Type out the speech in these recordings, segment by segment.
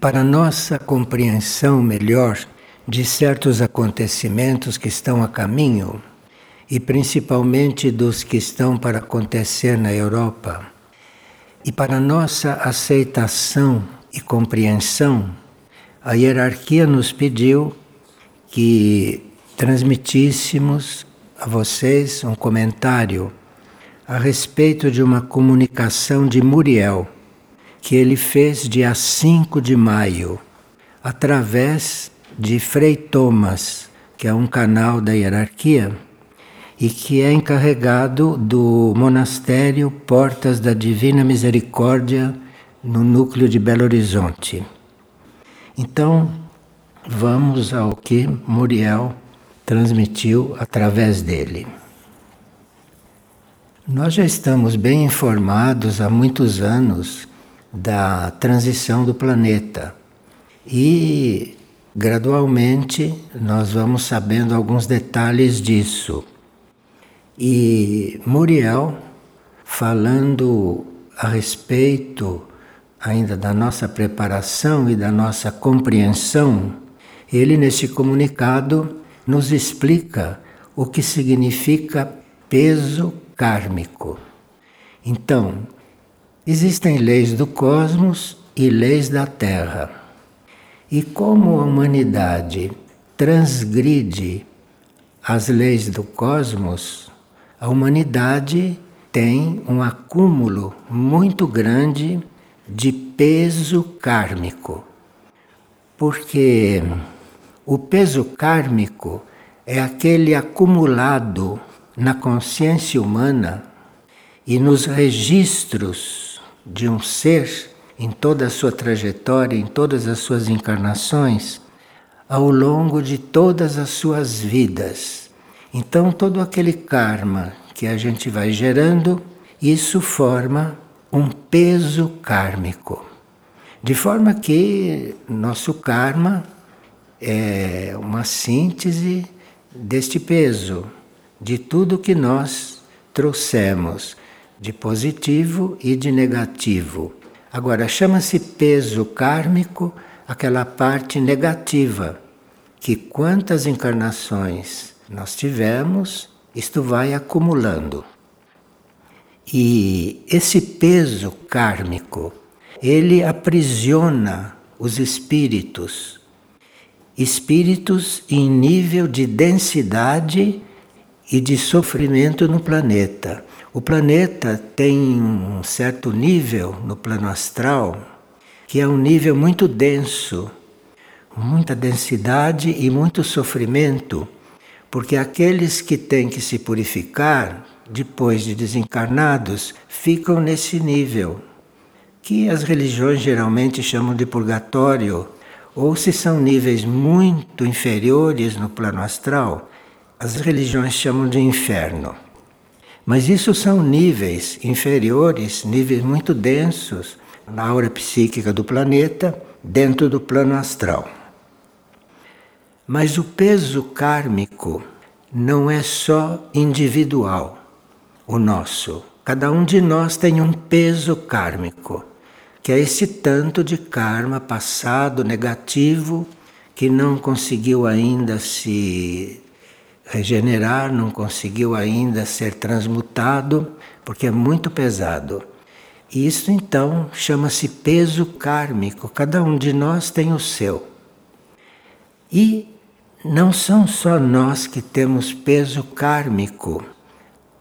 para nossa compreensão melhor de certos acontecimentos que estão a caminho e principalmente dos que estão para acontecer na Europa, e para nossa aceitação e compreensão, a hierarquia nos pediu que transmitíssemos a vocês um comentário a respeito de uma comunicação de Muriel que ele fez dia 5 de maio, através de Frei Thomas, que é um canal da hierarquia e que é encarregado do monastério Portas da Divina Misericórdia no núcleo de Belo Horizonte. Então, vamos ao que Muriel transmitiu através dele. Nós já estamos bem informados há muitos anos da transição do planeta. E gradualmente nós vamos sabendo alguns detalhes disso. E Muriel, falando a respeito ainda da nossa preparação e da nossa compreensão, ele nesse comunicado nos explica o que significa peso kármico. Então, Existem leis do cosmos e leis da Terra. E como a humanidade transgride as leis do cosmos, a humanidade tem um acúmulo muito grande de peso kármico. Porque o peso kármico é aquele acumulado na consciência humana e nos registros de um ser em toda a sua trajetória, em todas as suas encarnações, ao longo de todas as suas vidas. Então, todo aquele karma que a gente vai gerando, isso forma um peso kármico. De forma que nosso karma é uma síntese deste peso, de tudo que nós trouxemos de positivo e de negativo. Agora, chama-se peso kármico aquela parte negativa, que quantas encarnações nós tivemos, isto vai acumulando. E esse peso kármico, ele aprisiona os espíritos. Espíritos em nível de densidade e de sofrimento no planeta. O planeta tem um certo nível no plano astral que é um nível muito denso, muita densidade e muito sofrimento, porque aqueles que têm que se purificar depois de desencarnados ficam nesse nível, que as religiões geralmente chamam de purgatório, ou se são níveis muito inferiores no plano astral, as religiões chamam de inferno. Mas isso são níveis inferiores, níveis muito densos na aura psíquica do planeta, dentro do plano astral. Mas o peso kármico não é só individual, o nosso. Cada um de nós tem um peso kármico, que é esse tanto de karma passado negativo que não conseguiu ainda se regenerar, não conseguiu ainda ser transmutado, porque é muito pesado. E isso então chama-se peso kármico, cada um de nós tem o seu. E não são só nós que temos peso kármico,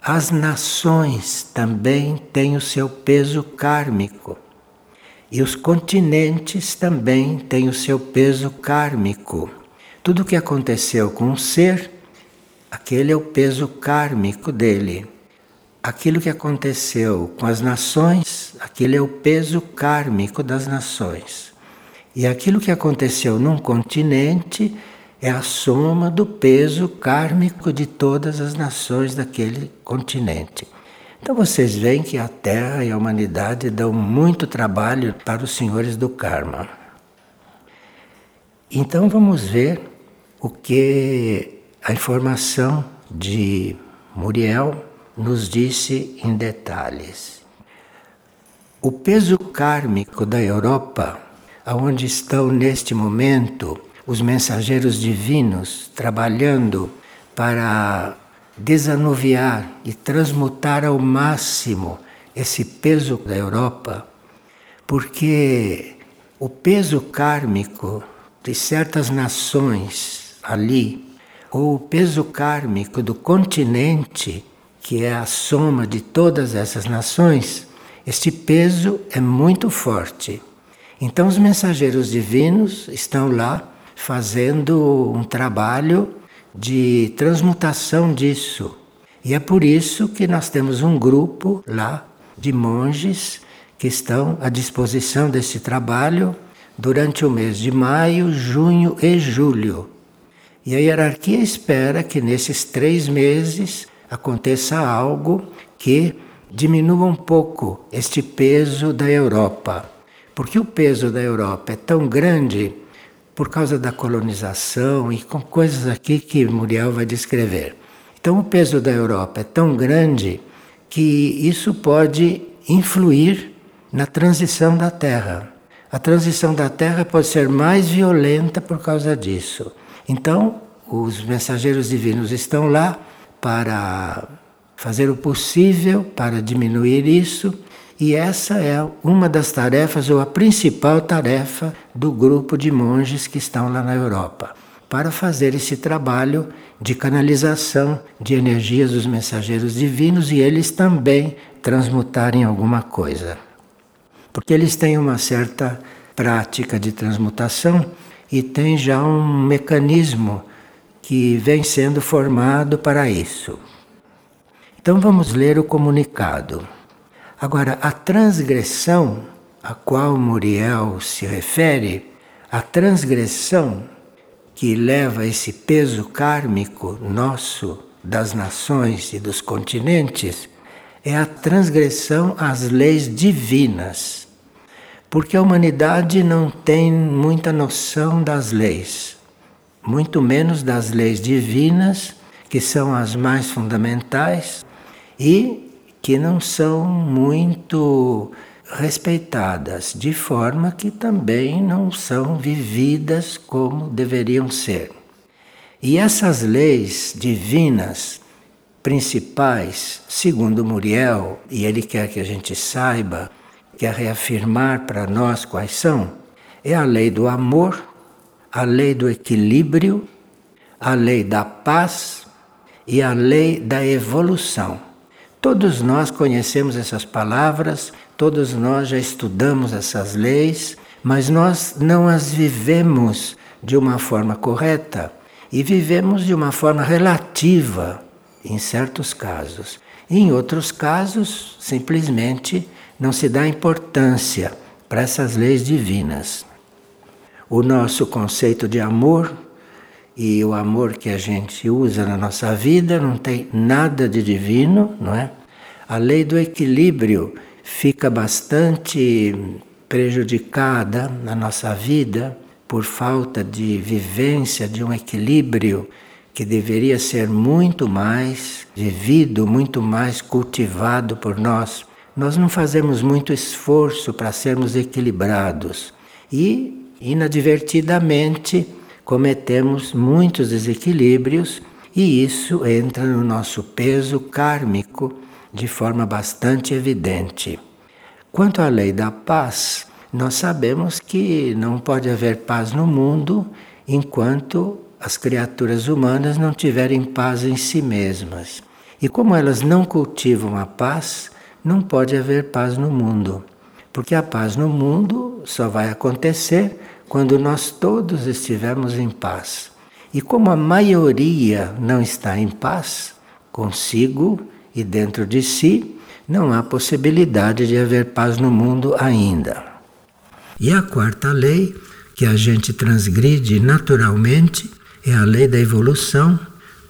as nações também têm o seu peso kármico. E os continentes também têm o seu peso kármico. Tudo o que aconteceu com um ser Aquele é o peso kármico dele. Aquilo que aconteceu com as nações, aquele é o peso kármico das nações. E aquilo que aconteceu num continente é a soma do peso kármico de todas as nações daquele continente. Então vocês veem que a Terra e a humanidade dão muito trabalho para os senhores do karma. Então vamos ver o que a informação de Muriel nos disse em detalhes. O peso kármico da Europa aonde estão neste momento os mensageiros divinos trabalhando para desanuviar e transmutar ao máximo esse peso da Europa, porque o peso kármico de certas nações ali, o peso kármico do continente, que é a soma de todas essas nações, este peso é muito forte. Então, os mensageiros divinos estão lá fazendo um trabalho de transmutação disso. E é por isso que nós temos um grupo lá de monges que estão à disposição desse trabalho durante o mês de maio, junho e julho. E a hierarquia espera que nesses três meses aconteça algo que diminua um pouco este peso da Europa. Porque o peso da Europa é tão grande por causa da colonização e com coisas aqui que Muriel vai descrever. Então, o peso da Europa é tão grande que isso pode influir na transição da Terra. A transição da Terra pode ser mais violenta por causa disso. Então, os mensageiros divinos estão lá para fazer o possível para diminuir isso, e essa é uma das tarefas, ou a principal tarefa, do grupo de monges que estão lá na Europa, para fazer esse trabalho de canalização de energias dos mensageiros divinos e eles também transmutarem alguma coisa. Porque eles têm uma certa prática de transmutação e tem já um mecanismo que vem sendo formado para isso. Então vamos ler o comunicado. Agora, a transgressão a qual Muriel se refere, a transgressão que leva esse peso kármico nosso das nações e dos continentes, é a transgressão às leis divinas. Porque a humanidade não tem muita noção das leis, muito menos das leis divinas, que são as mais fundamentais e que não são muito respeitadas, de forma que também não são vividas como deveriam ser. E essas leis divinas principais, segundo Muriel, e ele quer que a gente saiba, quer reafirmar para nós quais são, é a lei do amor, a lei do equilíbrio, a lei da paz e a lei da evolução. Todos nós conhecemos essas palavras, todos nós já estudamos essas leis, mas nós não as vivemos de uma forma correta e vivemos de uma forma relativa em certos casos. Em outros casos, simplesmente não se dá importância para essas leis divinas. O nosso conceito de amor e o amor que a gente usa na nossa vida não tem nada de divino, não é? A lei do equilíbrio fica bastante prejudicada na nossa vida por falta de vivência de um equilíbrio que deveria ser muito mais vivido, muito mais cultivado por nós. Nós não fazemos muito esforço para sermos equilibrados e, inadvertidamente, cometemos muitos desequilíbrios e isso entra no nosso peso kármico de forma bastante evidente. Quanto à lei da paz, nós sabemos que não pode haver paz no mundo enquanto as criaturas humanas não tiverem paz em si mesmas. E como elas não cultivam a paz, não pode haver paz no mundo. Porque a paz no mundo só vai acontecer quando nós todos estivermos em paz. E como a maioria não está em paz consigo e dentro de si, não há possibilidade de haver paz no mundo ainda. E a quarta lei, que a gente transgride naturalmente, é a lei da evolução,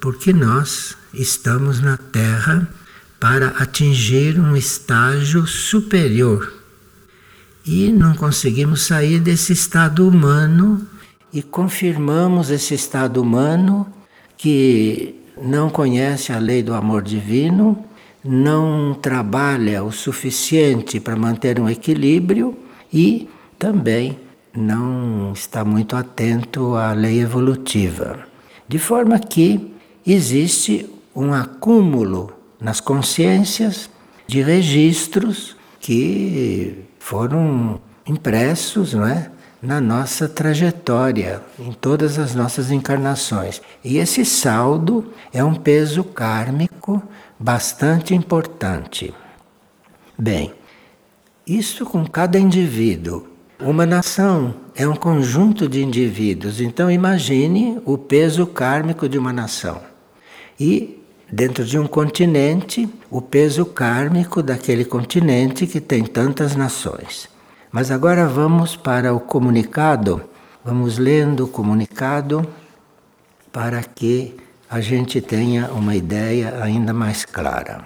porque nós estamos na Terra para atingir um estágio superior. E não conseguimos sair desse estado humano e confirmamos esse estado humano que não conhece a lei do amor divino, não trabalha o suficiente para manter um equilíbrio e também não está muito atento à lei evolutiva. De forma que existe um acúmulo nas consciências de registros que foram impressos, não é? na nossa trajetória, em todas as nossas encarnações. E esse saldo é um peso kármico bastante importante. Bem, isso com cada indivíduo. Uma nação é um conjunto de indivíduos, então imagine o peso kármico de uma nação. E dentro de um continente, o peso kármico daquele continente que tem tantas nações. Mas agora vamos para o comunicado. Vamos lendo o comunicado para que a gente tenha uma ideia ainda mais clara.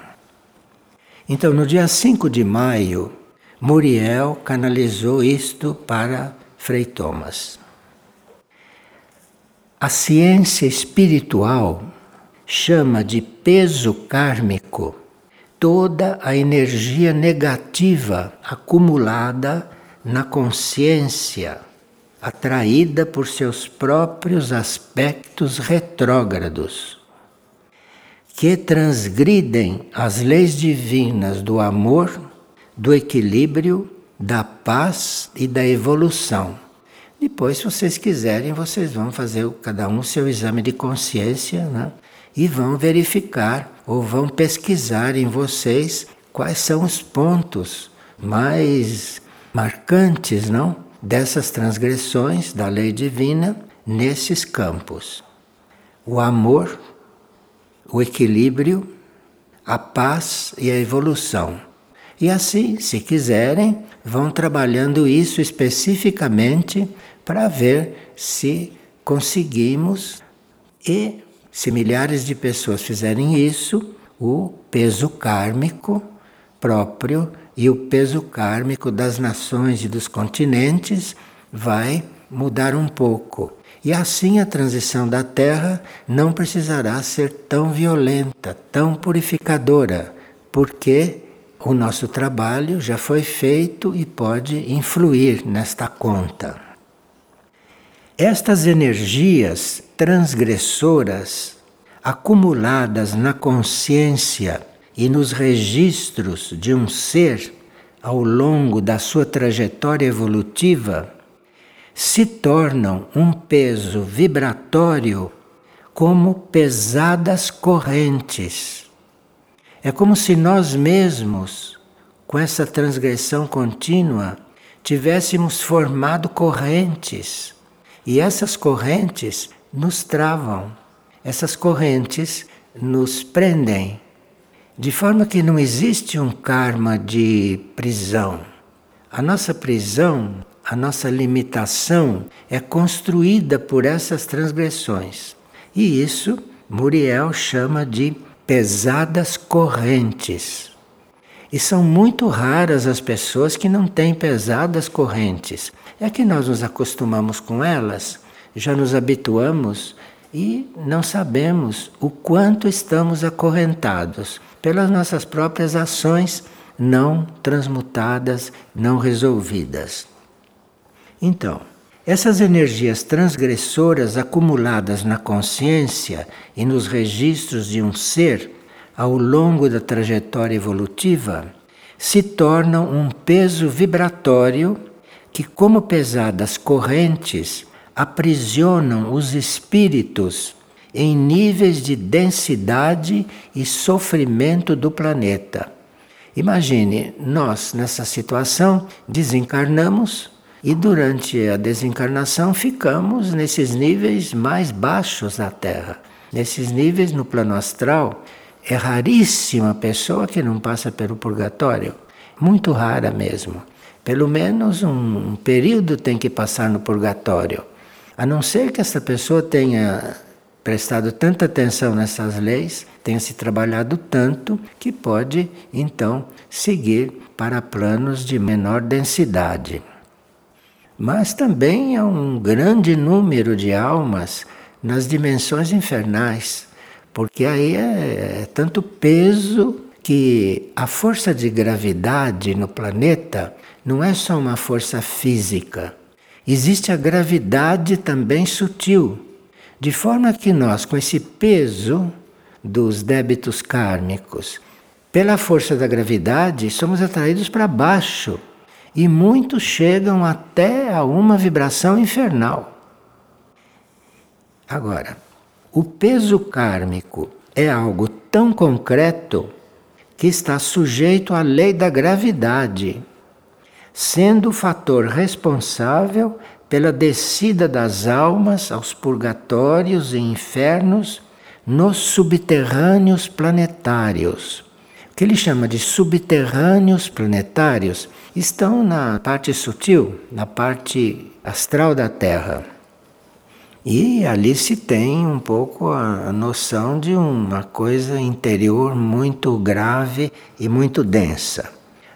Então, no dia 5 de maio, Muriel canalizou isto para Frei Thomas. A ciência espiritual chama de peso kármico toda a energia negativa acumulada na consciência, atraída por seus próprios aspectos retrógrados, que transgridem as leis divinas do amor, do equilíbrio, da paz e da evolução. Depois, se vocês quiserem, vocês vão fazer cada um seu exame de consciência, né? E vão verificar ou vão pesquisar em vocês quais são os pontos mais marcantes, não, dessas transgressões da lei divina nesses campos. O amor, o equilíbrio, a paz e a evolução. E assim, se quiserem, vão trabalhando isso especificamente para ver se conseguimos e se milhares de pessoas fizerem isso, o peso kármico próprio e o peso kármico das nações e dos continentes vai mudar um pouco. E assim a transição da Terra não precisará ser tão violenta, tão purificadora, porque o nosso trabalho já foi feito e pode influir nesta conta. Estas energias transgressoras acumuladas na consciência e nos registros de um ser ao longo da sua trajetória evolutiva se tornam um peso vibratório como pesadas correntes. É como se nós mesmos, com essa transgressão contínua, tivéssemos formado correntes e essas correntes nos travam, essas correntes nos prendem, de forma que não existe um karma de prisão. A nossa prisão, a nossa limitação é construída por essas transgressões. E isso Muriel chama de pesadas correntes. E são muito raras as pessoas que não têm pesadas correntes. É que nós nos acostumamos com elas, já nos habituamos e não sabemos o quanto estamos acorrentados pelas nossas próprias ações não transmutadas, não resolvidas. Então, essas energias transgressoras acumuladas na consciência e nos registros de um ser ao longo da trajetória evolutiva se tornam um peso vibratório que, como pesadas correntes, aprisionam os espíritos em níveis de densidade e sofrimento do planeta. Imagine, nós nessa situação desencarnamos e durante a desencarnação ficamos nesses níveis mais baixos da Terra. Nesses níveis no plano astral, é raríssima a pessoa que não passa pelo purgatório, muito rara mesmo. Pelo menos um período tem que passar no purgatório. A não ser que essa pessoa tenha prestado tanta atenção nessas leis, tenha se trabalhado tanto, que pode então seguir para planos de menor densidade. Mas também há um grande número de almas nas dimensões infernais, porque aí é, é tanto peso que a força de gravidade no planeta não é só uma força física existe a gravidade também sutil, de forma que nós, com esse peso dos débitos kármicos, pela força da gravidade, somos atraídos para baixo e muitos chegam até a uma vibração infernal. Agora, o peso kármico é algo tão concreto que está sujeito à lei da gravidade, sendo o fator responsável pela descida das almas aos purgatórios e infernos nos subterrâneos planetários. O que ele chama de subterrâneos planetários estão na parte sutil, na parte astral da Terra. E ali se tem um pouco a noção de uma coisa interior muito grave e muito densa,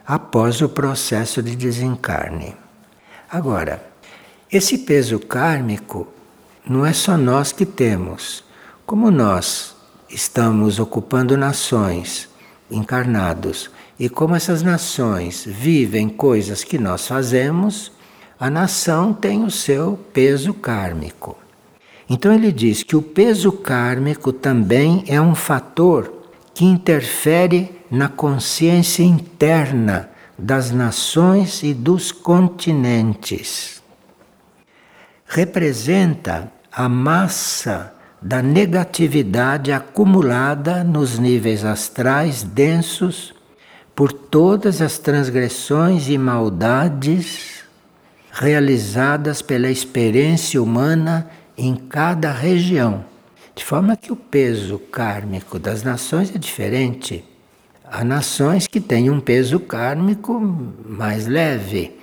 após o processo de desencarne. Agora, esse peso kármico não é só nós que temos. Como nós estamos ocupando nações encarnados e como essas nações vivem coisas que nós fazemos, a nação tem o seu peso kármico. Então ele diz que o peso kármico também é um fator que interfere na consciência interna das nações e dos continentes. Representa a massa da negatividade acumulada nos níveis astrais densos por todas as transgressões e maldades realizadas pela experiência humana em cada região. De forma que o peso kármico das nações é diferente. Há nações que têm um peso kármico mais leve.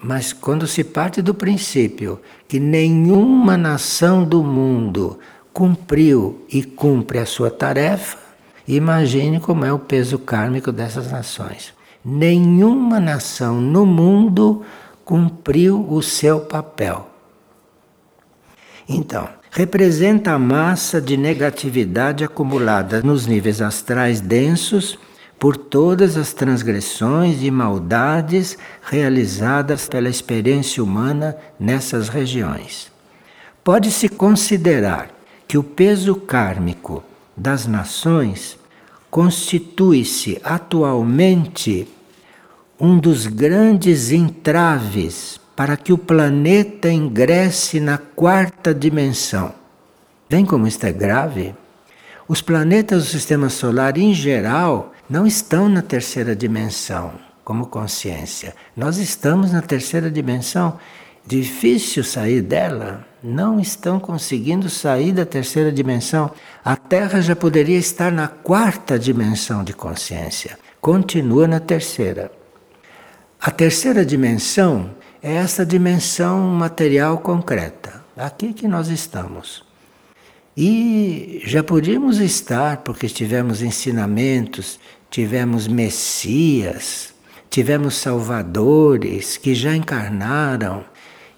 Mas quando se parte do princípio que nenhuma nação do mundo cumpriu e cumpre a sua tarefa, imagine como é o peso kármico dessas nações. Nenhuma nação no mundo cumpriu o seu papel. Então, representa a massa de negatividade acumulada nos níveis astrais densos por todas as transgressões e maldades realizadas pela experiência humana nessas regiões. Pode-se considerar que o peso kármico das nações constitui-se atualmente um dos grandes entraves para que o planeta ingresse na quarta dimensão. Vem como isto é grave? Os planetas do sistema solar, em geral, não estão na terceira dimensão como consciência. Nós estamos na terceira dimensão. Difícil sair dela. Não estão conseguindo sair da terceira dimensão. A Terra já poderia estar na quarta dimensão de consciência. Continua na terceira. A terceira dimensão é essa dimensão material concreta, aqui que nós estamos. E já podíamos estar, porque tivemos ensinamentos, tivemos messias, tivemos salvadores que já encarnaram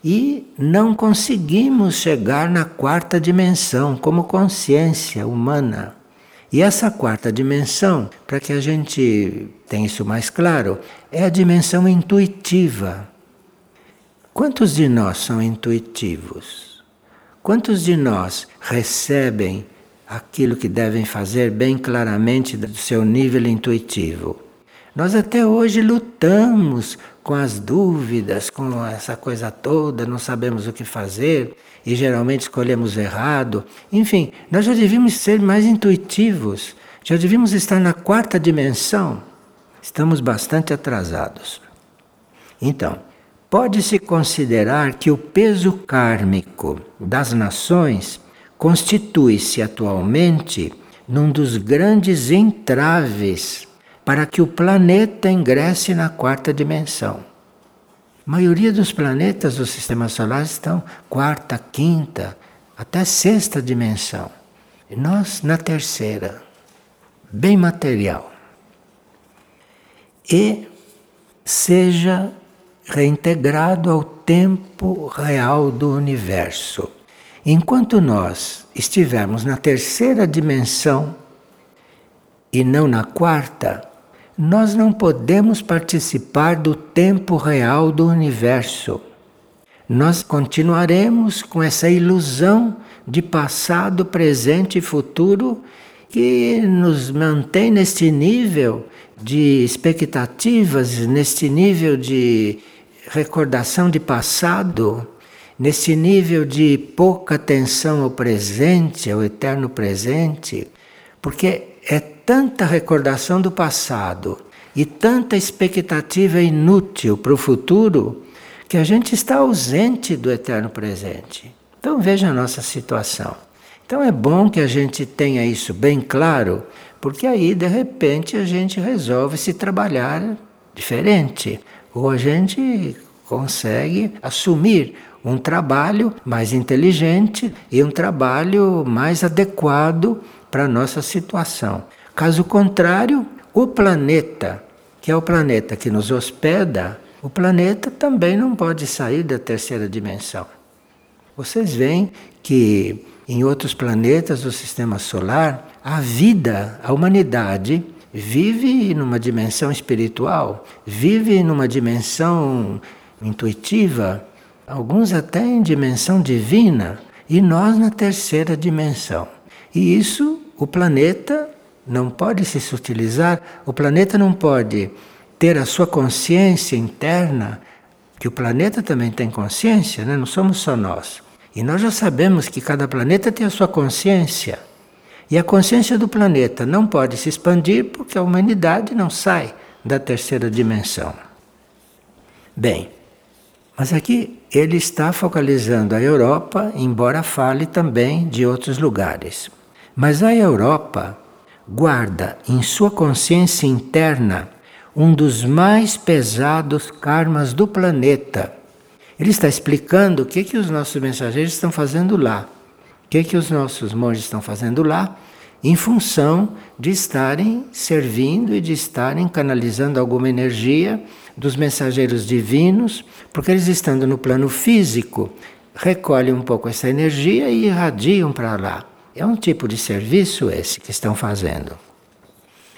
e não conseguimos chegar na quarta dimensão como consciência humana. E essa quarta dimensão, para que a gente tenha isso mais claro, é a dimensão intuitiva. Quantos de nós são intuitivos? Quantos de nós recebem aquilo que devem fazer bem claramente do seu nível intuitivo? Nós até hoje lutamos com as dúvidas, com essa coisa toda, não sabemos o que fazer e geralmente escolhemos errado. Enfim, nós já devíamos ser mais intuitivos, já devíamos estar na quarta dimensão. Estamos bastante atrasados. Então, pode-se considerar que o peso kármico das nações constitui-se atualmente num dos grandes entraves para que o planeta ingresse na quarta dimensão. A maioria dos planetas do sistema solar estão quarta, quinta, até sexta dimensão. E nós na terceira, bem material. E seja reintegrado ao tempo real do universo. Enquanto nós estivermos na terceira dimensão e não na quarta, nós não podemos participar do tempo real do universo. nós continuaremos com essa ilusão de passado, presente e futuro que nos mantém neste nível de expectativas, neste nível de recordação de passado, nesse nível de pouca atenção ao presente, ao eterno presente, porque é tanta recordação do passado e tanta expectativa inútil para o futuro que a gente está ausente do eterno presente. Então veja a nossa situação. Então é bom que a gente tenha isso bem claro, porque aí de repente a gente resolve se trabalhar diferente, ou a gente consegue assumir um trabalho mais inteligente e um trabalho mais adequado para a nossa situação. Caso contrário, o planeta, que é o planeta que nos hospeda, o planeta também não pode sair da terceira dimensão. Vocês veem que em outros planetas do sistema solar, a vida, a humanidade, vive numa dimensão espiritual, vive numa dimensão intuitiva, alguns até em dimensão divina, e nós na terceira dimensão. E isso o planeta não pode se sutilizar, o planeta não pode ter a sua consciência interna, que o planeta também tem consciência, né? não somos só nós. E nós já sabemos que cada planeta tem a sua consciência. E a consciência do planeta não pode se expandir porque a humanidade não sai da terceira dimensão. Bem, mas aqui ele está focalizando a Europa, embora fale também de outros lugares. Mas a Europa guarda em sua consciência interna um dos mais pesados karmas do planeta ele está explicando o que, que os nossos mensageiros estão fazendo lá, que, que os nossos monges estão fazendo lá, em função de estarem servindo e de estarem canalizando alguma energia dos mensageiros divinos, porque eles estando no plano físico, recolhem um pouco essa energia e irradiam para lá. É um tipo de serviço esse que estão fazendo.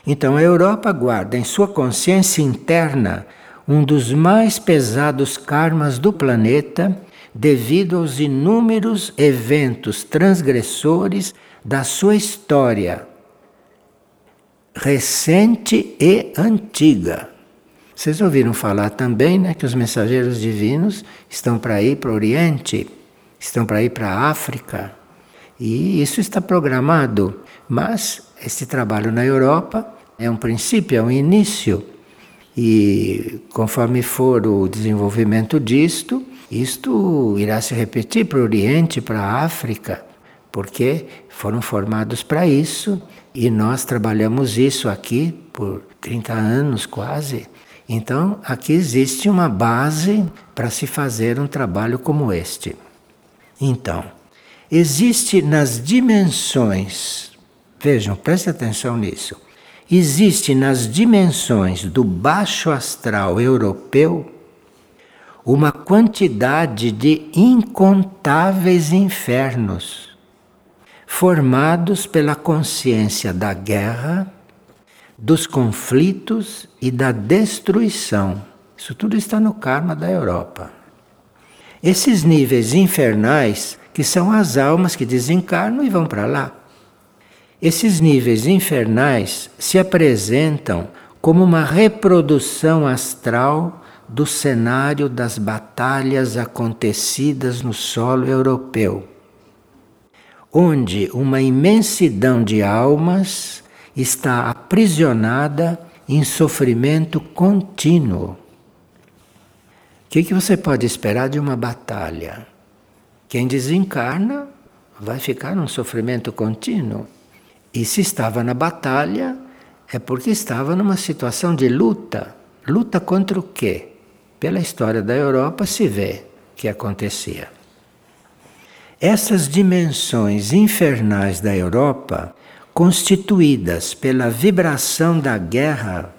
Então a Europa guarda em sua consciência interna um dos mais pesados karmas do planeta devido aos inúmeros eventos transgressores da sua história recente e antiga. Vocês ouviram falar também né, que os mensageiros divinos estão para ir para o Oriente, estão para ir para a África, e isso está programado. Mas esse trabalho na Europa é um princípio, é um início. E conforme for o desenvolvimento disto, isto irá se repetir para o Oriente, para a África, porque foram formados para isso e nós trabalhamos isso aqui por 30 anos quase. Então, aqui existe uma base para se fazer um trabalho como este. Então, existe nas dimensões, vejam, preste atenção nisso existe nas dimensões do baixo astral europeu uma quantidade de incontáveis infernos formados pela consciência da guerra, dos conflitos e da destruição. Isso tudo está no karma da Europa. Esses níveis infernais, que são as almas que desencarnam e vão para lá. Esses níveis infernais se apresentam como uma reprodução astral do cenário das batalhas acontecidas no solo europeu, onde uma imensidão de almas está aprisionada em sofrimento contínuo. O que, que você pode esperar de uma batalha? Quem desencarna vai ficar num sofrimento contínuo. E se estava na batalha, é porque estava numa situação de luta. Luta contra o quê? Pela história da Europa se vê que acontecia. Essas dimensões infernais da Europa, constituídas pela vibração da guerra,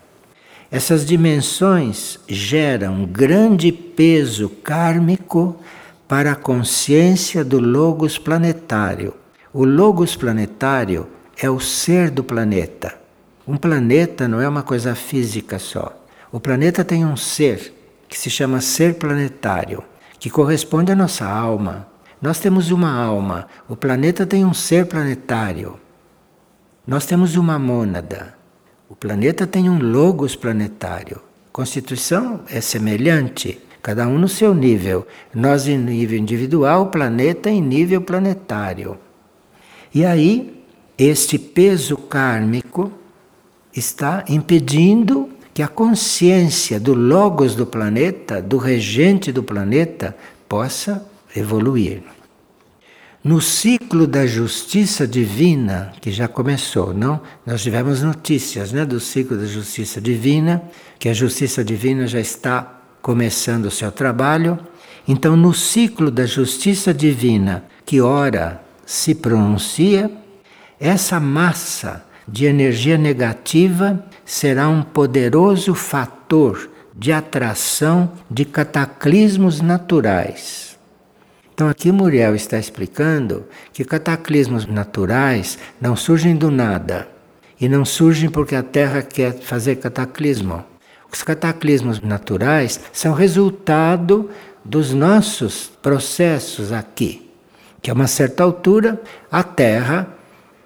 essas dimensões geram grande peso kármico para a consciência do Logos planetário. O Logos planetário é o ser do planeta. Um planeta não é uma coisa física só. O planeta tem um ser que se chama ser planetário, que corresponde à nossa alma. Nós temos uma alma, o planeta tem um ser planetário. Nós temos uma mônada, o planeta tem um logos planetário. Constituição é semelhante, cada um no seu nível. Nós em nível individual, o planeta em nível planetário. E aí, este peso kármico está impedindo que a consciência do logos do planeta, do regente do planeta, possa evoluir. No ciclo da justiça divina, que já começou, não? Nós tivemos notícias né, do ciclo da justiça divina, que a justiça divina já está começando o seu trabalho. Então, no ciclo da justiça divina, que ora se pronuncia, essa massa de energia negativa será um poderoso fator de atração de cataclismos naturais. Então aqui Muriel está explicando que cataclismos naturais não surgem do nada e não surgem porque a Terra quer fazer cataclismo. Os cataclismos naturais são resultado dos nossos processos aqui, que a uma certa altura a Terra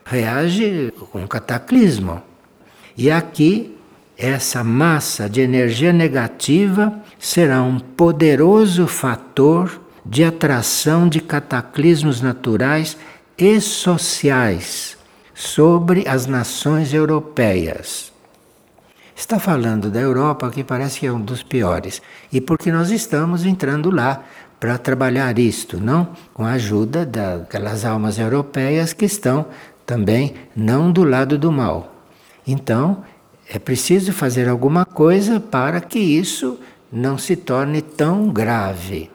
reage com um cataclismo. E aqui, essa massa de energia negativa será um poderoso fator de atração de cataclismos naturais e sociais sobre as nações europeias. Está falando da Europa, que parece que é um dos piores, e porque nós estamos entrando lá para trabalhar isto, não? Com a ajuda daquelas almas europeias que estão também não do lado do mal. Então, é preciso fazer alguma coisa para que isso não se torne tão grave.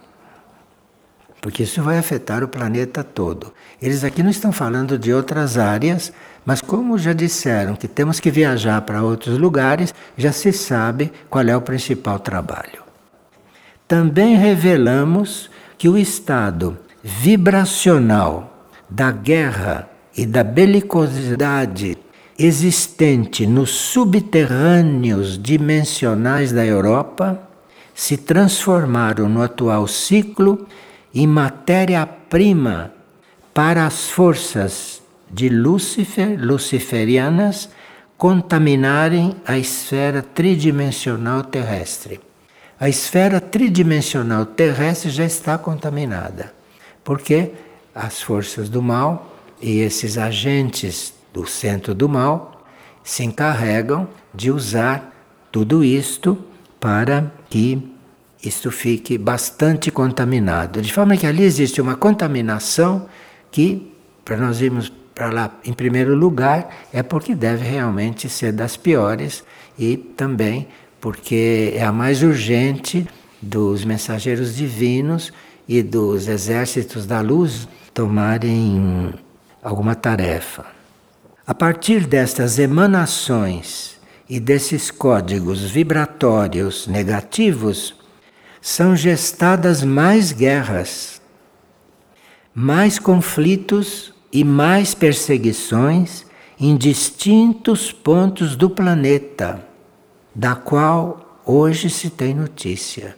Porque isso vai afetar o planeta todo. Eles aqui não estão falando de outras áreas, mas como já disseram que temos que viajar para outros lugares, já se sabe qual é o principal trabalho. Também revelamos que o estado vibracional da guerra e da belicosidade existente nos subterrâneos dimensionais da Europa se transformaram no atual ciclo em matéria-prima para as forças de Lúcifer, luciferianas, contaminarem a esfera tridimensional terrestre. A esfera tridimensional terrestre já está contaminada, porque as forças do mal e esses agentes do centro do mal se encarregam de usar tudo isto para que isto fique bastante contaminado. De forma que ali existe uma contaminação que, para nós irmos para lá em primeiro lugar, é porque deve realmente ser das piores e também porque é a mais urgente dos mensageiros divinos e dos exércitos da luz tomarem alguma tarefa. A partir destas emanações e desses códigos vibratórios negativos, são gestadas mais guerras, mais conflitos e mais perseguições em distintos pontos do planeta, da qual hoje se tem notícia.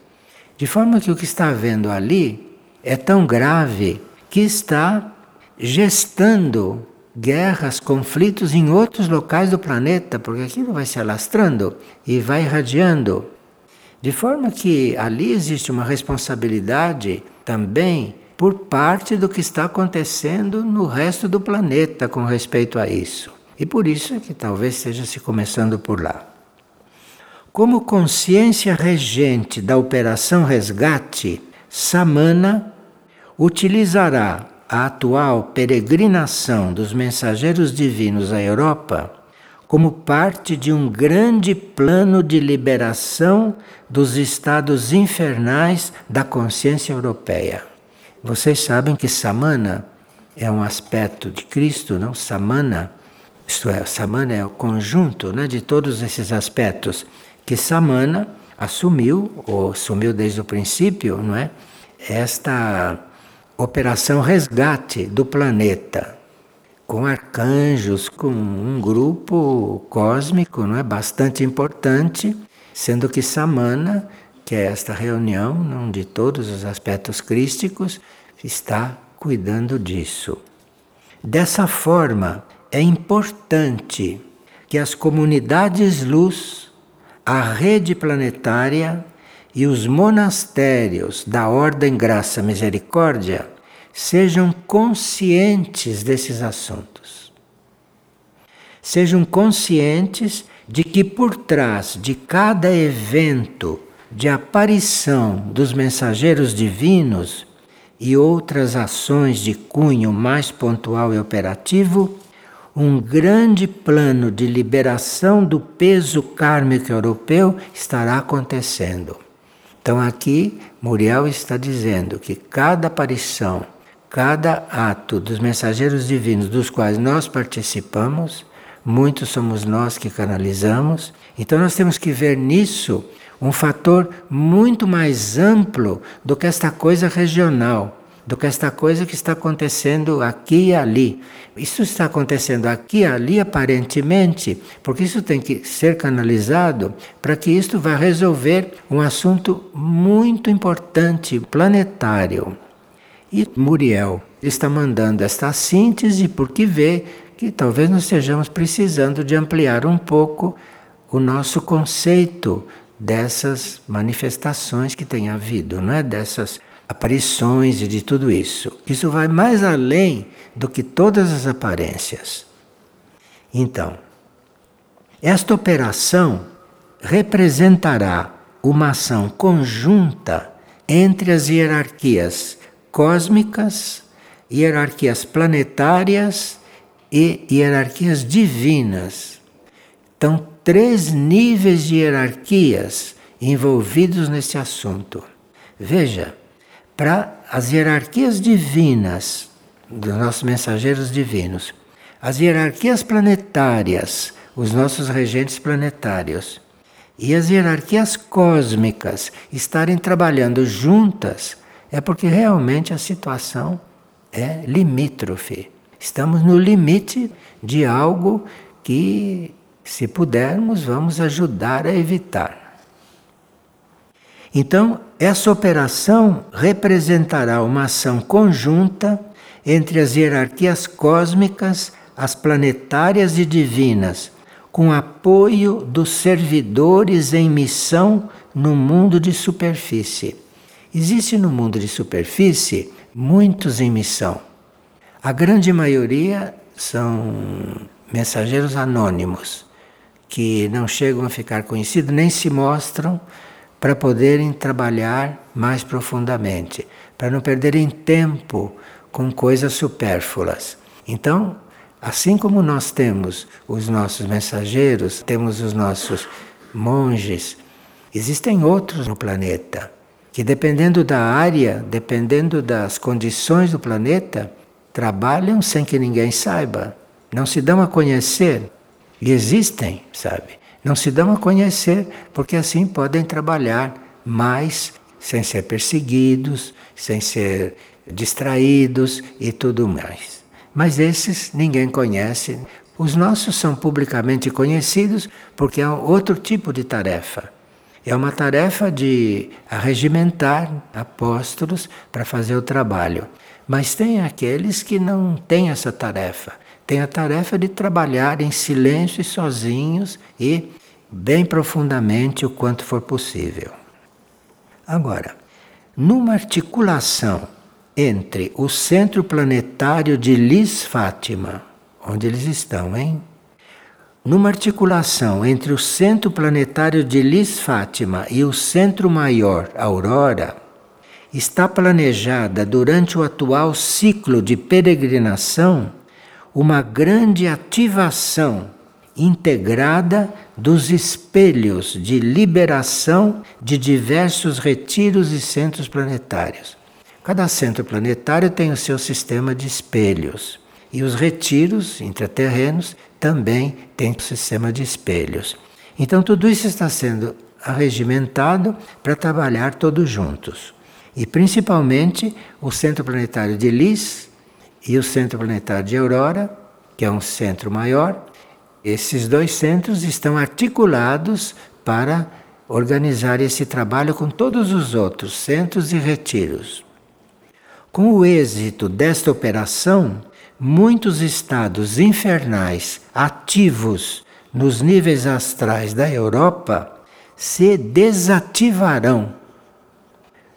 De forma que o que está vendo ali é tão grave que está gestando guerras, conflitos em outros locais do planeta, porque aquilo vai se alastrando e vai irradiando. De forma que ali existe uma responsabilidade também por parte do que está acontecendo no resto do planeta com respeito a isso. E por isso é que talvez esteja se começando por lá. Como consciência regente da operação resgate, Samana utilizará a atual peregrinação dos mensageiros divinos à Europa como parte de um grande plano de liberação dos estados infernais da consciência europeia. Vocês sabem que Samana é um aspecto de Cristo, não? Samana, isto é, Samana é o conjunto né, de todos esses aspectos que Samana assumiu, ou assumiu desde o princípio, não é? Esta Operação Resgate do Planeta, com arcanjos, com um grupo cósmico não é bastante importante, sendo que Samana que é esta reunião, não de todos os aspectos crísticos, está cuidando disso. Dessa forma, é importante que as comunidades luz, a rede planetária e os monastérios da Ordem Graça Misericórdia sejam conscientes desses assuntos. Sejam conscientes de que por trás de cada evento de aparição dos mensageiros divinos e outras ações de cunho mais pontual e operativo, um grande plano de liberação do peso kármico europeu estará acontecendo. Então aqui Muriel está dizendo que cada aparição, cada ato dos mensageiros divinos dos quais nós participamos, muitos somos nós que canalizamos, então nós temos que ver nisso um fator muito mais amplo do que esta coisa regional do que esta coisa que está acontecendo aqui e ali. Isso está acontecendo aqui e ali aparentemente, porque isso tem que ser canalizado para que isto vá resolver um assunto muito importante, planetário. E Muriel está mandando esta síntese porque vê que talvez nós estejamos precisando de ampliar um pouco o nosso conceito dessas manifestações que tem havido, não é? Dessas aparições e de tudo isso. Isso vai mais além do que todas as aparências. Então, esta operação representará uma ação conjunta entre as hierarquias cósmicas, hierarquias planetárias e hierarquias divinas. Então, três níveis de hierarquias envolvidos nesse assunto. Veja, para as hierarquias divinas, dos nossos mensageiros divinos, as hierarquias planetárias, os nossos regentes planetários, e as hierarquias cósmicas estarem trabalhando juntas, é porque realmente a situação é limítrofe. Estamos no limite de algo que, se pudermos, vamos ajudar a evitar. Então, essa operação representará uma ação conjunta entre as hierarquias cósmicas, as planetárias e divinas, com apoio dos servidores em missão no mundo de superfície. Existe no mundo de superfície muitos em missão. A grande maioria são mensageiros anônimos, que não chegam a ficar conhecidos nem se mostram para poderem trabalhar mais profundamente, para não perderem tempo com coisas supérfluas. Então, assim como nós temos os nossos mensageiros, temos os nossos monges, existem outros no planeta que, dependendo da área, dependendo das condições do planeta, trabalham sem que ninguém saiba, não se dão a conhecer. E existem, sabe? Não se dão a conhecer, porque assim podem trabalhar mais sem ser perseguidos, sem ser distraídos e tudo mais. Mas esses ninguém conhece. Os nossos são publicamente conhecidos porque é outro tipo de tarefa. É uma tarefa de arregimentar apóstolos para fazer o trabalho. Mas tem aqueles que não têm essa tarefa tem a tarefa de trabalhar em silêncio e sozinhos e bem profundamente o quanto for possível. Agora, numa articulação entre o centro planetário de Lis Fátima, onde eles estão, hein? Numa articulação entre o centro planetário de Lis Fátima e o centro maior, Aurora, está planejada durante o atual ciclo de peregrinação uma grande ativação integrada dos espelhos de liberação de diversos retiros e centros planetários. Cada centro planetário tem o seu sistema de espelhos. E os retiros intraterrenos também têm o sistema de espelhos. Então tudo isso está sendo arregimentado para trabalhar todos juntos. E principalmente o centro planetário de Lis e o Centro Planetário de Aurora, que é um centro maior, esses dois centros estão articulados para organizar esse trabalho com todos os outros centros e retiros. Com o êxito desta operação, muitos estados infernais ativos nos níveis astrais da Europa se desativarão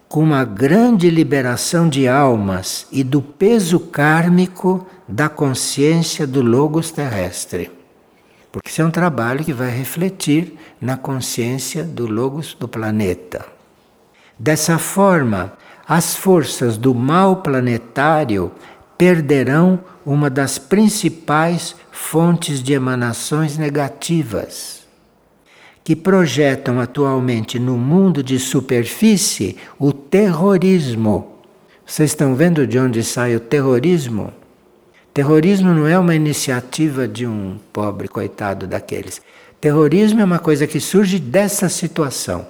com uma grande liberação de almas e do peso kármico da consciência do Logos terrestre. Porque isso é um trabalho que vai refletir na consciência do Logos do planeta. Dessa forma, as forças do mal planetário perderão uma das principais fontes de emanações negativas que projetam atualmente no mundo de superfície o terrorismo. Vocês estão vendo de onde sai o terrorismo? Terrorismo não é uma iniciativa de um pobre coitado daqueles. Terrorismo é uma coisa que surge dessa situação.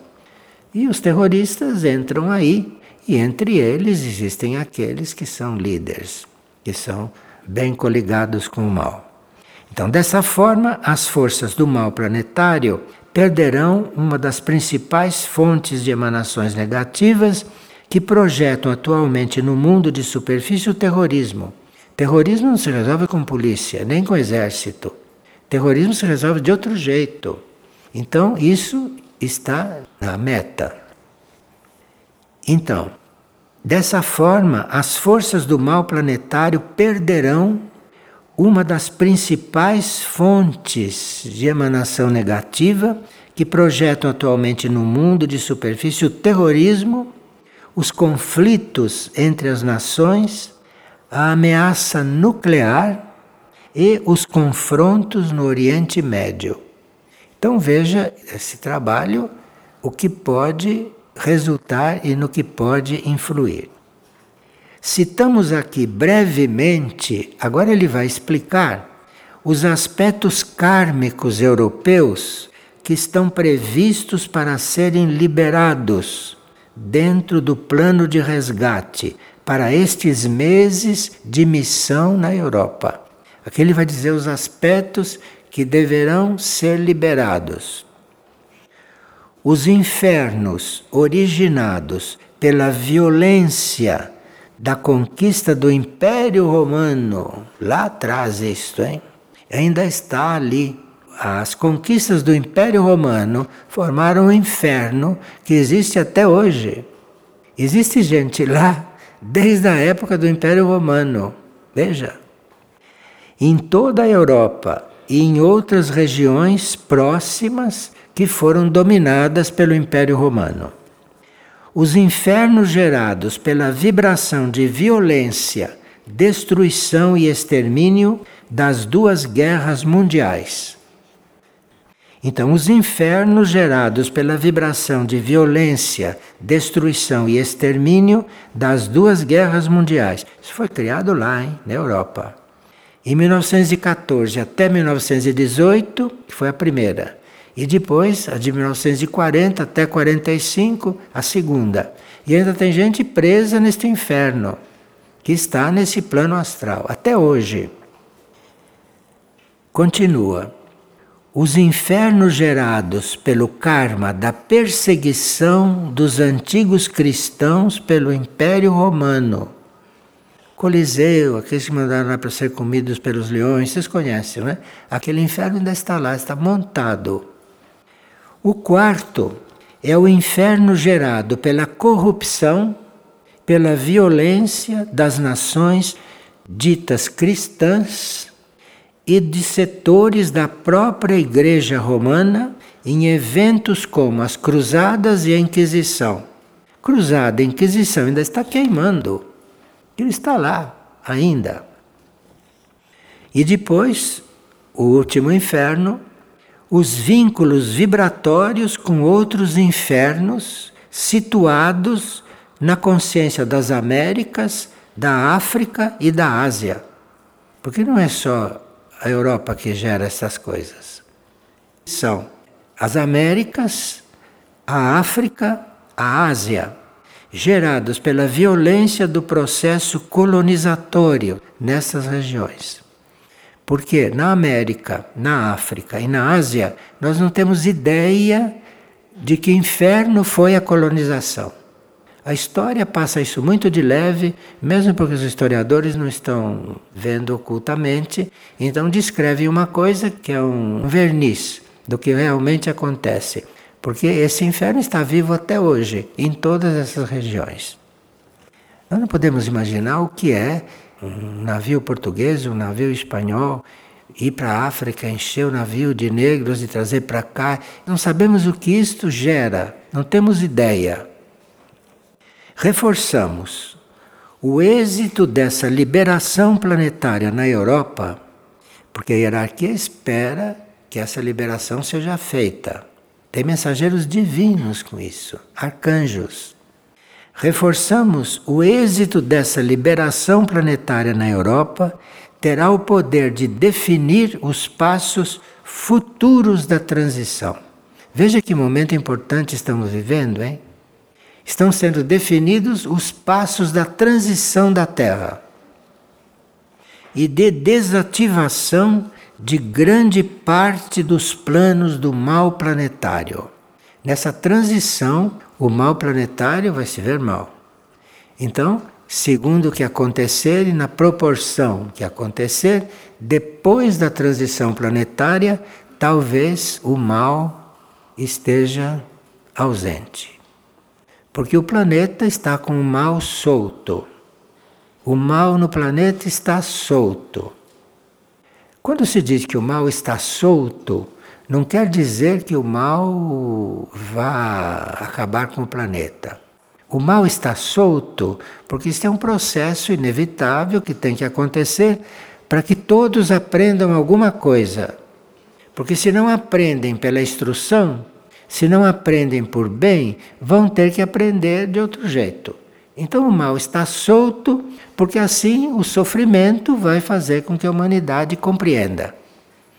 E os terroristas entram aí, e entre eles existem aqueles que são líderes, que são bem coligados com o mal. Então, dessa forma, as forças do mal planetário perderão uma das principais fontes de emanações negativas que projetam atualmente no mundo de superfície o terrorismo. Terrorismo não se resolve com polícia, nem com exército. Terrorismo se resolve de outro jeito. Então, isso está na meta. Então, dessa forma, as forças do mal planetário perderão uma das principais fontes de emanação negativa que projetam atualmente no mundo de superfície o terrorismo, os conflitos entre as nações, a ameaça nuclear e os confrontos no Oriente Médio. Então veja esse trabalho, o que pode resultar e no que pode influir. Citamos aqui brevemente, agora ele vai explicar os aspectos kármicos europeus que estão previstos para serem liberados dentro do plano de resgate para estes meses de missão na Europa. Aqui ele vai dizer os aspectos que deverão ser liberados. Os infernos originados pela violência da conquista do Império Romano, lá atrás isto, hein? Ainda está ali. As conquistas do Império Romano formaram um inferno que existe até hoje. Existe gente lá desde a época do Império Romano. Veja. Em toda a Europa e em outras regiões próximas que foram dominadas pelo Império Romano os infernos gerados pela vibração de violência, destruição e extermínio das duas guerras mundiais. Então, os infernos gerados pela vibração de violência, destruição e extermínio das duas guerras mundiais. Isso foi criado lá, hein, na Europa. Em 1914 até 1918, que foi a primeira. E depois, a de 1940 até 45, a segunda. E ainda tem gente presa neste inferno, que está nesse plano astral, até hoje. Continua. Os infernos gerados pelo karma da perseguição dos antigos cristãos pelo Império Romano. Coliseu, aqueles que mandaram lá para ser comidos pelos leões, vocês conhecem, né? Aquele inferno ainda está lá, está montado. O quarto é o inferno gerado pela corrupção, pela violência das nações ditas cristãs e de setores da própria Igreja Romana em eventos como as Cruzadas e a Inquisição. Cruzada e Inquisição ainda está queimando. Ele está lá ainda. E depois, o último inferno os vínculos vibratórios com outros infernos situados na consciência das Américas, da África e da Ásia. Porque não é só a Europa que gera essas coisas. São as Américas, a África, a Ásia, gerados pela violência do processo colonizatório nessas regiões. Porque na América, na África e na Ásia, nós não temos ideia de que inferno foi a colonização. A história passa isso muito de leve, mesmo porque os historiadores não estão vendo ocultamente, então descrevem uma coisa que é um verniz do que realmente acontece. Porque esse inferno está vivo até hoje, em todas essas regiões. Nós não podemos imaginar o que é um navio português, um navio espanhol, ir para a África, encher o navio de negros e trazer para cá. Não sabemos o que isto gera, não temos ideia. Reforçamos o êxito dessa liberação planetária na Europa, porque a hierarquia espera que essa liberação seja feita. Tem mensageiros divinos com isso, arcanjos. Reforçamos o êxito dessa liberação planetária na Europa terá o poder de definir os passos futuros da transição. Veja que momento importante estamos vivendo, hein? Estão sendo definidos os passos da transição da Terra e de desativação de grande parte dos planos do mal planetário. Nessa transição, o mal planetário vai se ver mal. Então, segundo o que acontecer e na proporção que acontecer, depois da transição planetária, talvez o mal esteja ausente. Porque o planeta está com o mal solto. O mal no planeta está solto. Quando se diz que o mal está solto, não quer dizer que o mal vá acabar com o planeta. O mal está solto porque isso é um processo inevitável que tem que acontecer para que todos aprendam alguma coisa. Porque se não aprendem pela instrução, se não aprendem por bem, vão ter que aprender de outro jeito. Então o mal está solto porque assim o sofrimento vai fazer com que a humanidade compreenda.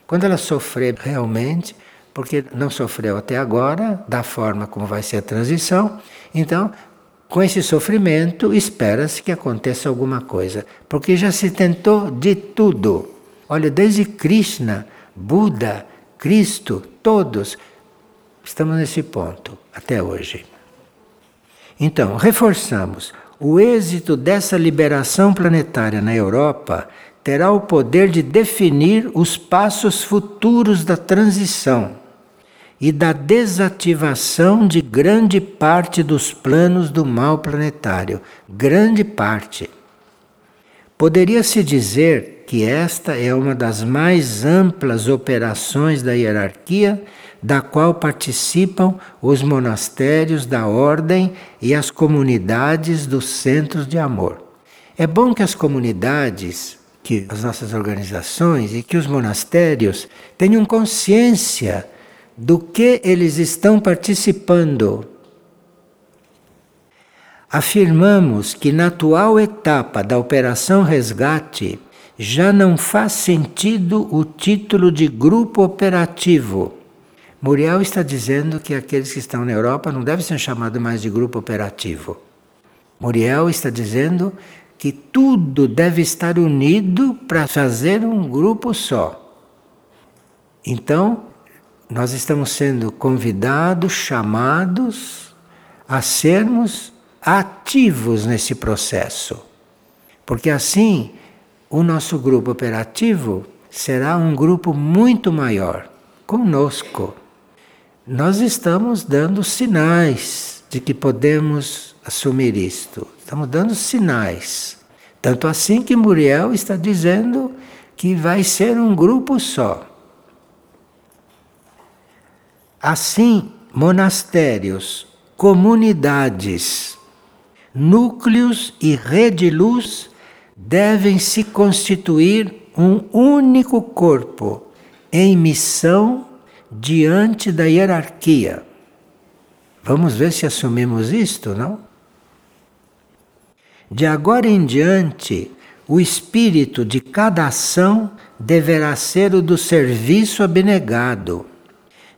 Quando ela sofrer realmente, porque não sofreu até agora, da forma como vai ser a transição, então com esse sofrimento, espera-se que aconteça alguma coisa, porque já se tentou de tudo. Olha, desde Krishna, Buda, Cristo, todos estamos nesse ponto até hoje. Então, reforçamos: o êxito dessa liberação planetária na Europa terá o poder de definir os passos futuros da transição e da desativação de grande parte dos planos do mal planetário. Grande parte. Poderia-se dizer que esta é uma das mais amplas operações da hierarquia, da qual participam os monastérios da ordem e as comunidades dos centros de amor. É bom que as comunidades, que as nossas organizações e que os monastérios tenham consciência do que eles estão participando. Afirmamos que na atual etapa da Operação Resgate já não faz sentido o título de grupo operativo. Muriel está dizendo que aqueles que estão na Europa não devem ser chamados mais de grupo operativo. Muriel está dizendo que tudo deve estar unido para fazer um grupo só. Então, nós estamos sendo convidados, chamados a sermos ativos nesse processo. Porque assim o nosso grupo operativo será um grupo muito maior conosco. Nós estamos dando sinais de que podemos assumir isto. Estamos dando sinais. Tanto assim que Muriel está dizendo que vai ser um grupo só. Assim, monastérios, comunidades, núcleos e rede luz devem se constituir um único corpo em missão diante da hierarquia. Vamos ver se assumimos isto, não? De agora em diante, o espírito de cada ação deverá ser o do serviço abnegado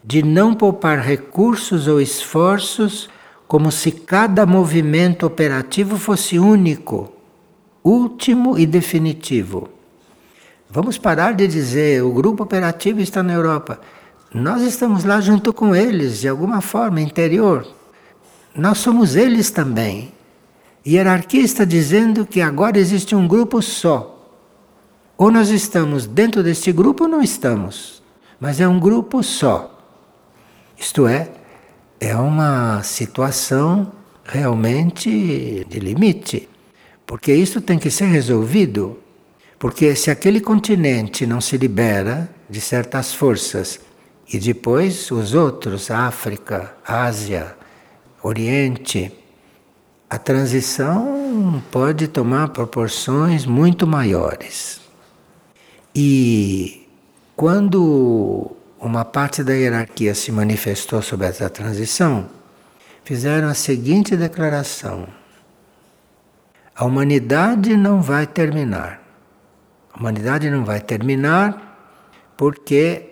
de não poupar recursos ou esforços como se cada movimento operativo fosse único, último e definitivo. Vamos parar de dizer o grupo operativo está na Europa. nós estamos lá junto com eles, de alguma forma, interior. Nós somos eles também. Hierarquia está dizendo que agora existe um grupo só. Ou nós estamos dentro deste grupo ou não estamos. Mas é um grupo só. Isto é, é uma situação realmente de limite. Porque isso tem que ser resolvido. Porque se aquele continente não se libera de certas forças e depois os outros, África, Ásia, Oriente, a transição pode tomar proporções muito maiores. E quando uma parte da hierarquia se manifestou sobre essa transição, fizeram a seguinte declaração: A humanidade não vai terminar. A humanidade não vai terminar porque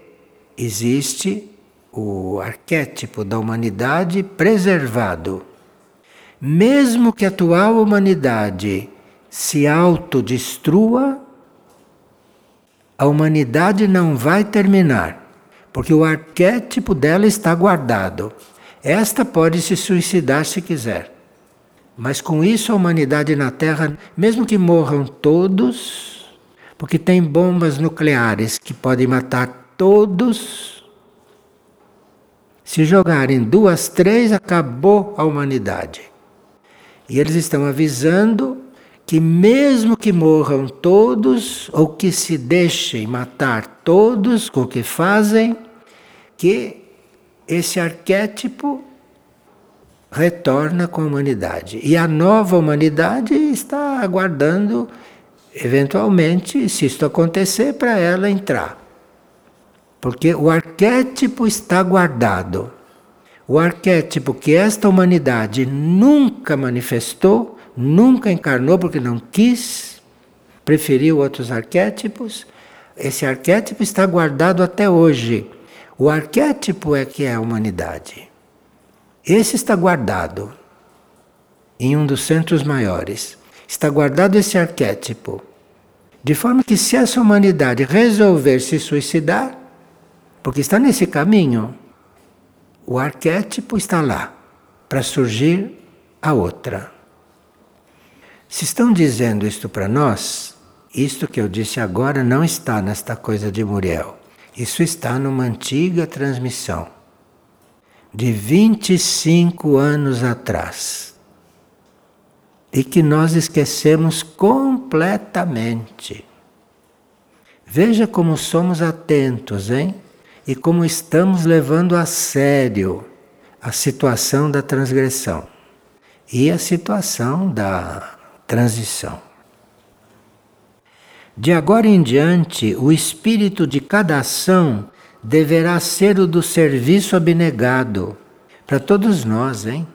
existe o arquétipo da humanidade preservado. Mesmo que a atual humanidade se autodestrua, a humanidade não vai terminar, porque o arquétipo dela está guardado. Esta pode se suicidar se quiser. Mas com isso a humanidade na Terra, mesmo que morram todos, porque tem bombas nucleares que podem matar todos, se jogarem duas, três, acabou a humanidade. E eles estão avisando que, mesmo que morram todos, ou que se deixem matar todos com o que fazem, que esse arquétipo retorna com a humanidade. E a nova humanidade está aguardando, eventualmente, se isto acontecer, para ela entrar. Porque o arquétipo está guardado. O arquétipo que esta humanidade nunca manifestou, nunca encarnou porque não quis, preferiu outros arquétipos, esse arquétipo está guardado até hoje. O arquétipo é que é a humanidade. Esse está guardado em um dos centros maiores. Está guardado esse arquétipo. De forma que se essa humanidade resolver se suicidar, porque está nesse caminho. O arquétipo está lá para surgir a outra. Se estão dizendo isto para nós, isto que eu disse agora não está nesta coisa de Muriel. Isso está numa antiga transmissão de 25 anos atrás. E que nós esquecemos completamente. Veja como somos atentos, hein? E como estamos levando a sério a situação da transgressão e a situação da transição. De agora em diante, o espírito de cada ação deverá ser o do serviço abnegado para todos nós, hein?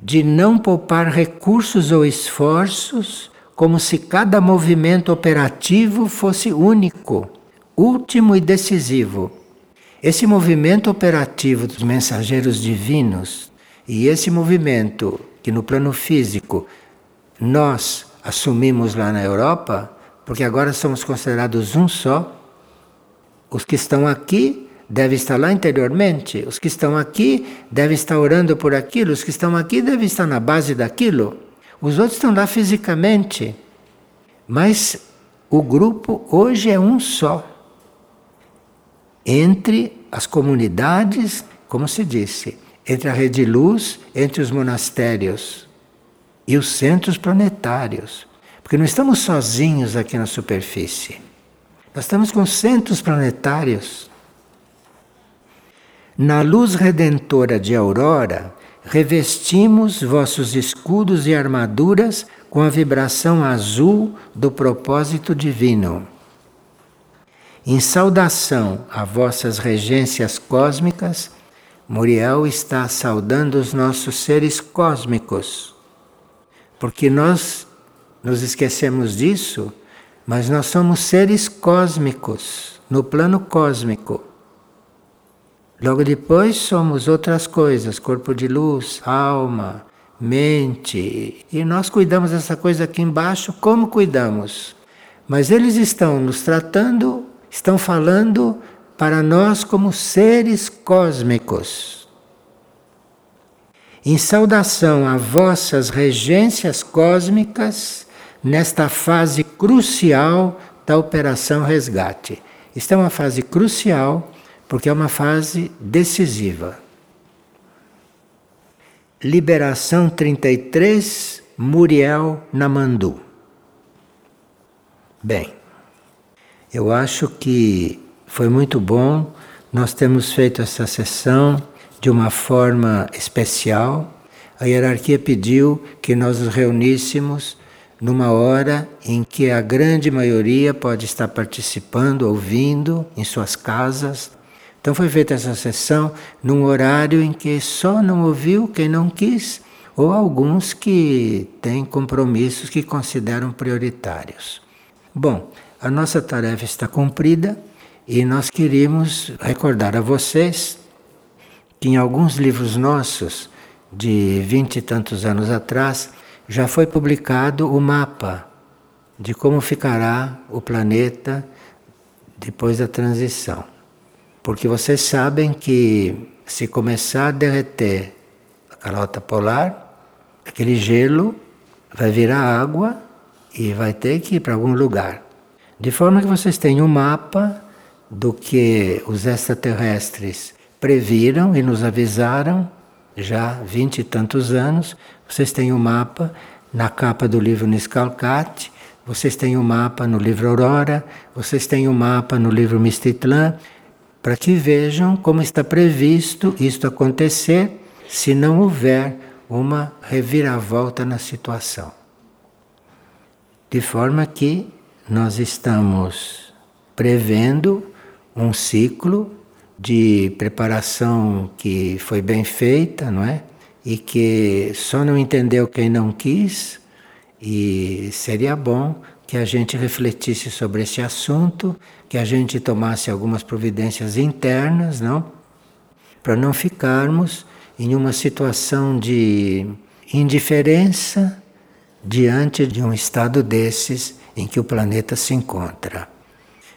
De não poupar recursos ou esforços, como se cada movimento operativo fosse único último e decisivo. Esse movimento operativo dos mensageiros divinos e esse movimento que no plano físico nós assumimos lá na Europa, porque agora somos considerados um só, os que estão aqui devem estar lá interiormente, os que estão aqui devem estar orando por aquilo, os que estão aqui devem estar na base daquilo, os outros estão lá fisicamente. Mas o grupo hoje é um só entre as comunidades, como se disse, entre a rede de luz, entre os monastérios e os centros planetários. Porque não estamos sozinhos aqui na superfície. Nós estamos com centros planetários. Na luz redentora de Aurora, revestimos vossos escudos e armaduras com a vibração azul do propósito divino. Em saudação a vossas regências cósmicas, Muriel está saudando os nossos seres cósmicos. Porque nós nos esquecemos disso, mas nós somos seres cósmicos, no plano cósmico. Logo depois somos outras coisas, corpo de luz, alma, mente. E nós cuidamos dessa coisa aqui embaixo como cuidamos. Mas eles estão nos tratando estão falando para nós como seres cósmicos. Em saudação a vossas regências cósmicas nesta fase crucial da Operação Resgate. Esta é uma fase crucial porque é uma fase decisiva. Liberação 33, Muriel Namandu. Bem, eu acho que foi muito bom. Nós temos feito essa sessão de uma forma especial. A hierarquia pediu que nós nos reuníssemos numa hora em que a grande maioria pode estar participando, ouvindo em suas casas. Então foi feita essa sessão num horário em que só não ouviu quem não quis, ou alguns que têm compromissos que consideram prioritários. Bom, a nossa tarefa está cumprida e nós queríamos recordar a vocês que em alguns livros nossos, de vinte e tantos anos atrás, já foi publicado o mapa de como ficará o planeta depois da transição. Porque vocês sabem que se começar a derreter a calota polar, aquele gelo vai virar água e vai ter que ir para algum lugar. De forma que vocês têm um mapa do que os extraterrestres previram e nos avisaram já vinte e tantos anos. Vocês têm o um mapa na capa do livro Niscalcate, vocês têm o um mapa no livro Aurora, vocês têm o um mapa no livro Mistitlan, para que vejam como está previsto isto acontecer se não houver uma reviravolta na situação. De forma que nós estamos prevendo um ciclo de preparação que foi bem feita, não é? E que só não entendeu quem não quis, e seria bom que a gente refletisse sobre esse assunto, que a gente tomasse algumas providências internas, não? Para não ficarmos em uma situação de indiferença diante de um estado desses em que o planeta se encontra.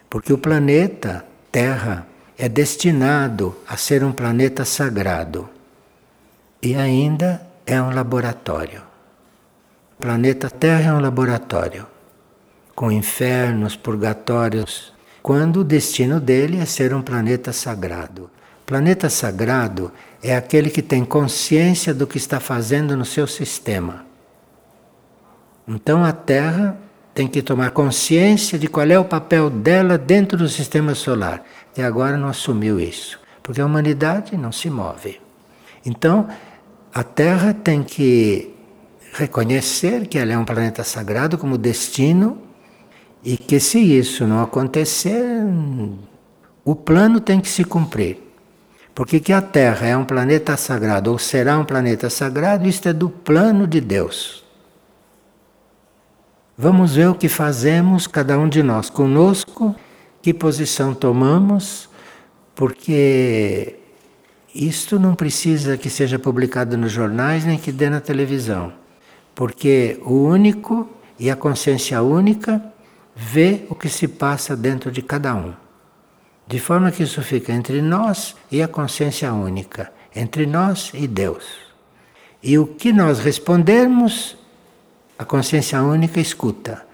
Porque o planeta Terra é destinado a ser um planeta sagrado e ainda é um laboratório. O planeta Terra é um laboratório com infernos, purgatórios, quando o destino dele é ser um planeta sagrado. Planeta sagrado é aquele que tem consciência do que está fazendo no seu sistema. Então a Terra tem que tomar consciência de qual é o papel dela dentro do sistema solar. Até agora não assumiu isso, porque a humanidade não se move. Então, a Terra tem que reconhecer que ela é um planeta sagrado como destino e que se isso não acontecer, o plano tem que se cumprir. Porque que a Terra é um planeta sagrado ou será um planeta sagrado, isto é do plano de Deus. Vamos ver o que fazemos, cada um de nós, conosco, que posição tomamos, porque isto não precisa que seja publicado nos jornais nem que dê na televisão, porque o único e a consciência única vê o que se passa dentro de cada um. De forma que isso fica entre nós e a consciência única, entre nós e Deus. E o que nós respondermos a consciência única escuta.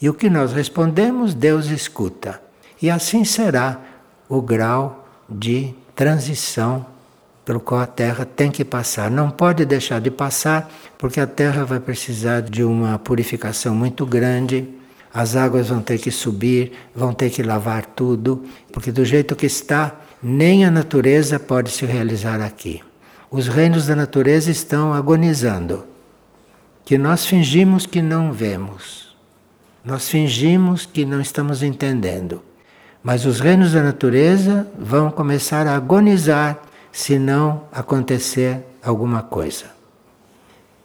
E o que nós respondemos, Deus escuta. E assim será o grau de transição pelo qual a Terra tem que passar. Não pode deixar de passar, porque a Terra vai precisar de uma purificação muito grande. As águas vão ter que subir, vão ter que lavar tudo, porque do jeito que está, nem a natureza pode se realizar aqui. Os reinos da natureza estão agonizando que nós fingimos que não vemos. Nós fingimos que não estamos entendendo. Mas os reinos da natureza vão começar a agonizar se não acontecer alguma coisa.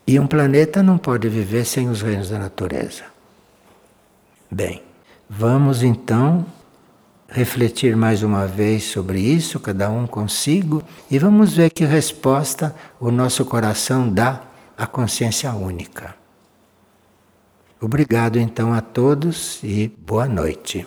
E um planeta não pode viver sem os reinos da natureza. Bem, vamos então refletir mais uma vez sobre isso, cada um consigo, e vamos ver que resposta o nosso coração dá a consciência única. Obrigado então a todos e boa noite.